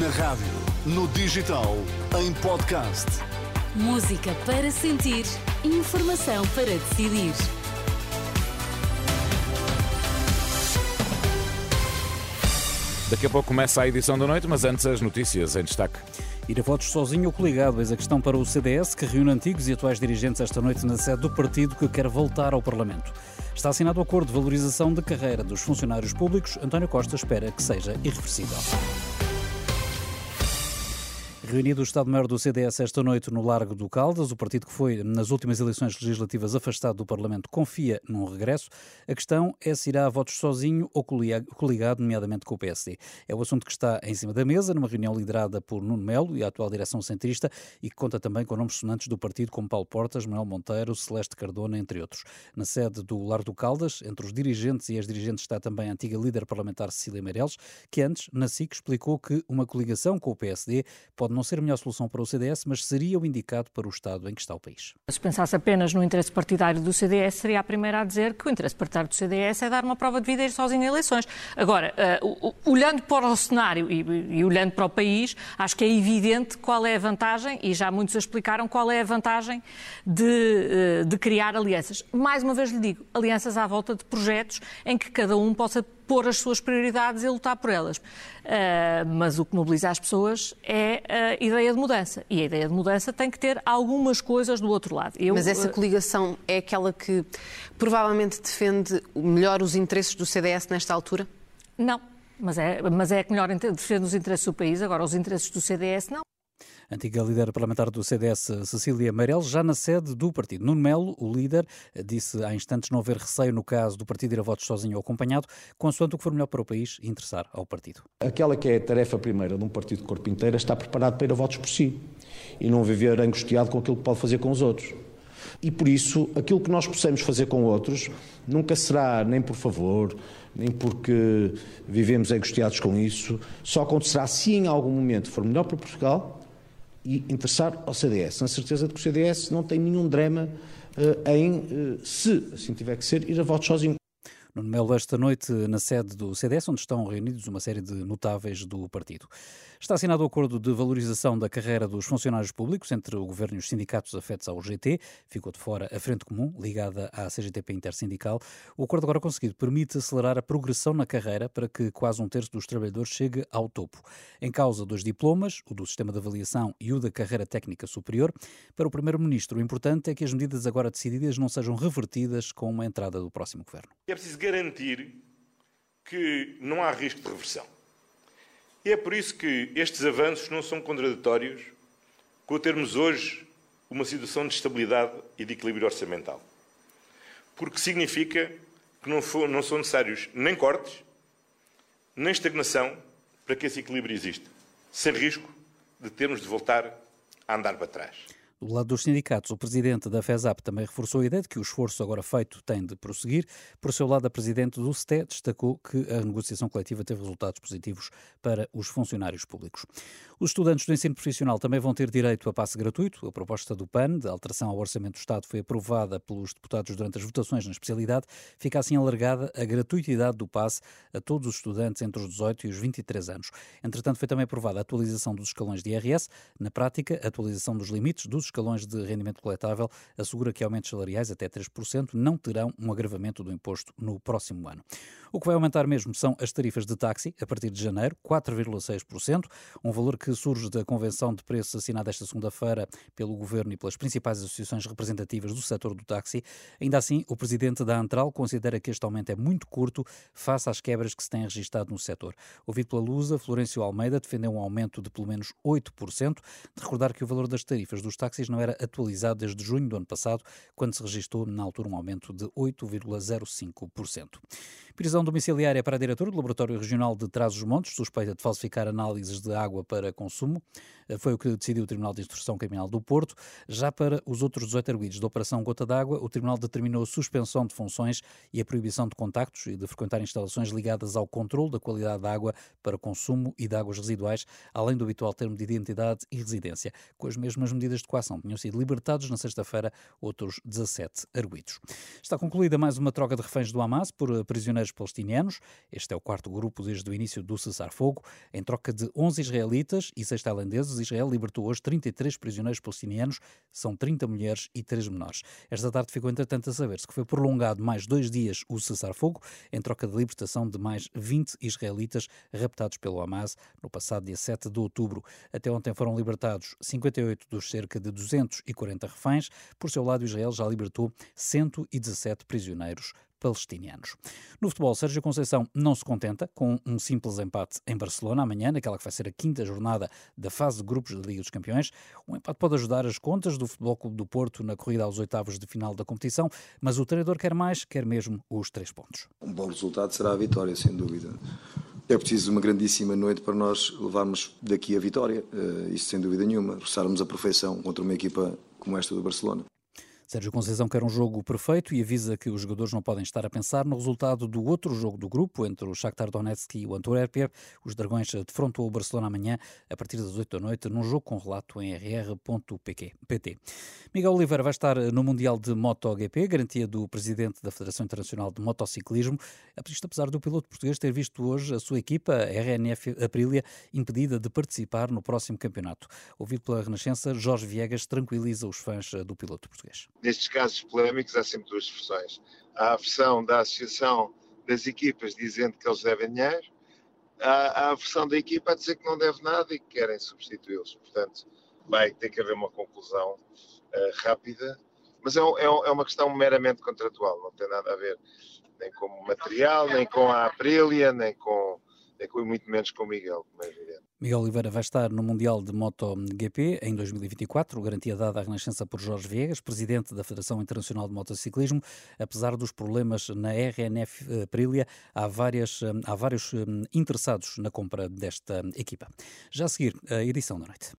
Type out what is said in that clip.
Na rádio, no digital, em podcast. Música para sentir, informação para decidir. Daqui a pouco começa a edição da noite, mas antes as notícias em destaque. Ir a votos sozinho ou coligado, eis a questão para o CDS, que reúne antigos e atuais dirigentes esta noite na sede do partido que quer voltar ao Parlamento. Está assinado o acordo de valorização de carreira dos funcionários públicos. António Costa espera que seja irreversível. Reunido o Estado-Maior do CDS esta noite no Largo do Caldas, o partido que foi, nas últimas eleições legislativas, afastado do Parlamento, confia num regresso. A questão é se irá a votos sozinho ou coligado, nomeadamente com o PSD. É o assunto que está em cima da mesa, numa reunião liderada por Nuno Melo e a atual direção centrista, e que conta também com nomes sonantes do partido, como Paulo Portas, Manuel Monteiro, Celeste Cardona, entre outros. Na sede do Largo do Caldas, entre os dirigentes e as dirigentes, está também a antiga líder parlamentar Cecília Meireles, que antes, na SIC, explicou que uma coligação com o PSD pode não não ser a melhor solução para o CDS, mas seria o indicado para o Estado em que está o país. Se pensasse apenas no interesse partidário do CDS, seria a primeira a dizer que o interesse partidário do CDS é dar uma prova de vida e ir sozinho em eleições. Agora, uh, olhando para o cenário e, e, olhando para o país, acho que é evidente qual é a vantagem, e já muitos explicaram qual é a vantagem de, uh, de criar alianças. Mais uma vez lhe digo, alianças à volta de projetos em que cada um possa pôr as suas prioridades e lutar por elas. Uh, mas o que mobiliza as pessoas é a ideia de mudança. E a ideia de mudança tem que ter algumas coisas do outro lado. Eu, mas essa coligação é aquela que provavelmente defende melhor os interesses do CDS nesta altura? Não. Mas é, mas é a que melhor defende os interesses do país, agora os interesses do CDS não. Antiga líder parlamentar do CDS, Cecília Meirelles, já na sede do partido. Nuno Melo, o líder, disse há instantes não haver receio no caso do partido ir a votos sozinho ou acompanhado, consoante o que for melhor para o país e interessar ao partido. Aquela que é a tarefa primeira de um partido de corpo inteiro é estar preparado para ir a votos por si e não viver angustiado com aquilo que pode fazer com os outros. E por isso, aquilo que nós possamos fazer com outros nunca será nem por favor, nem porque vivemos angustiados com isso, só acontecerá se em algum momento for melhor para Portugal e interessar ao CDS. Na certeza de que o CDS não tem nenhum drama uh, em, uh, se assim tiver que ser, ir a votos sozinho. Nuno Melo, esta noite na sede do CDS, onde estão reunidos uma série de notáveis do partido. Está assinado o acordo de valorização da carreira dos funcionários públicos entre o Governo e os sindicatos afetos ao GT. Ficou de fora a Frente Comum, ligada à CGTP Intersindical. O acordo agora conseguido permite acelerar a progressão na carreira para que quase um terço dos trabalhadores chegue ao topo. Em causa dos diplomas, o do Sistema de Avaliação e o da Carreira Técnica Superior, para o Primeiro-Ministro, o importante é que as medidas agora decididas não sejam revertidas com a entrada do próximo Governo. É preciso garantir que não há risco de reversão. E é por isso que estes avanços não são contraditórios com termos hoje uma situação de estabilidade e de equilíbrio orçamental. Porque significa que não, for, não são necessários nem cortes, nem estagnação para que esse equilíbrio exista, sem risco de termos de voltar a andar para trás. Do lado dos sindicatos, o presidente da FESAP também reforçou a ideia de que o esforço agora feito tem de prosseguir. Por seu lado, a presidente do STE destacou que a negociação coletiva teve resultados positivos para os funcionários públicos. Os estudantes do ensino profissional também vão ter direito a passe gratuito. A proposta do PAN, de alteração ao Orçamento do Estado, foi aprovada pelos deputados durante as votações na especialidade. Fica assim alargada a gratuitidade do passe a todos os estudantes entre os 18 e os 23 anos. Entretanto, foi também aprovada a atualização dos escalões de IRS. Na prática, a atualização dos limites dos escalões de rendimento coletável assegura que aumentos salariais até 3% não terão um agravamento do imposto no próximo ano. O que vai aumentar mesmo são as tarifas de táxi a partir de janeiro, 4,6%, um valor que surge da convenção de preços assinada esta segunda-feira pelo governo e pelas principais associações representativas do setor do táxi. Ainda assim, o presidente da Antral considera que este aumento é muito curto face às quebras que se têm registado no setor. Ouvido pela Lusa, Florencio Almeida defendeu um aumento de pelo menos 8%, de recordar que o valor das tarifas dos táxis não era atualizado desde junho do ano passado, quando se registrou na altura um aumento de 8,05%. Prisão domiciliária para a diretora do Laboratório Regional de Trás-os-Montes, suspeita de falsificar análises de água para consumo. Foi o que decidiu o Tribunal de Instrução Criminal do Porto. Já para os outros 18 arguídos da Operação Gota d'Água, o Tribunal determinou a suspensão de funções e a proibição de contactos e de frequentar instalações ligadas ao controle da qualidade da água para consumo e de águas residuais, além do habitual termo de identidade e residência. Com as mesmas medidas de coação, tinham sido libertados na sexta-feira outros 17 arguídos. Está concluída mais uma troca de reféns do Hamas por prisioneiros palestinianos. Este é o quarto grupo desde o início do cessar-fogo. Em troca de 11 israelitas e 6 tailandeses, Israel libertou hoje 33 prisioneiros palestinianos, são 30 mulheres e 3 menores. Esta tarde ficou, entretanto, a saber-se que foi prolongado mais dois dias o cessar-fogo, em troca de libertação de mais 20 israelitas raptados pelo Hamas no passado dia 7 de outubro. Até ontem foram libertados 58 dos cerca de 240 reféns. Por seu lado, Israel já libertou 117 prisioneiros palestinianos. No futebol, Sérgio Conceição não se contenta com um simples empate em Barcelona amanhã, naquela que vai ser a quinta jornada da fase de grupos da Liga dos Campeões. Um empate pode ajudar as contas do Futebol Clube do Porto na corrida aos oitavos de final da competição, mas o treinador quer mais, quer mesmo os três pontos. Um bom resultado será a vitória, sem dúvida. É preciso uma grandíssima noite para nós levarmos daqui a vitória, uh, isto sem dúvida nenhuma, roçarmos a perfeição contra uma equipa como esta do Barcelona. Sérgio Conceição quer um jogo perfeito e avisa que os jogadores não podem estar a pensar no resultado do outro jogo do grupo, entre o Shakhtar Donetsk e o Antwerp. Os Dragões defrontam o Barcelona amanhã, a partir das 8 da noite, num jogo com relato em rr.pt. Miguel Oliveira vai estar no Mundial de MotoGP, garantia do presidente da Federação Internacional de Motociclismo. Isto apesar do piloto português ter visto hoje a sua equipa, a RNF Aprilia, impedida de participar no próximo campeonato. Ouvido pela Renascença, Jorge Viegas tranquiliza os fãs do piloto português nestes casos polémicos há sempre duas versões. Há a versão da associação das equipas dizendo que eles devem dinheiro, há, a versão da equipa a dizer que não deve nada e que querem substituí-los. Portanto, vai ter que haver uma conclusão uh, rápida, mas é, é, é, uma questão meramente contratual, não tem nada a ver nem com o material, nem com a Aprilia, nem com, nem com muito menos com o Miguel, como é evidente. Miguel Oliveira vai estar no Mundial de MotoGP em 2024, garantia dada à Renascença por Jorge Viegas, presidente da Federação Internacional de Motociclismo. Apesar dos problemas na RNF Aprilia, há, várias, há vários hum, interessados na compra desta equipa. Já a seguir, a edição da noite.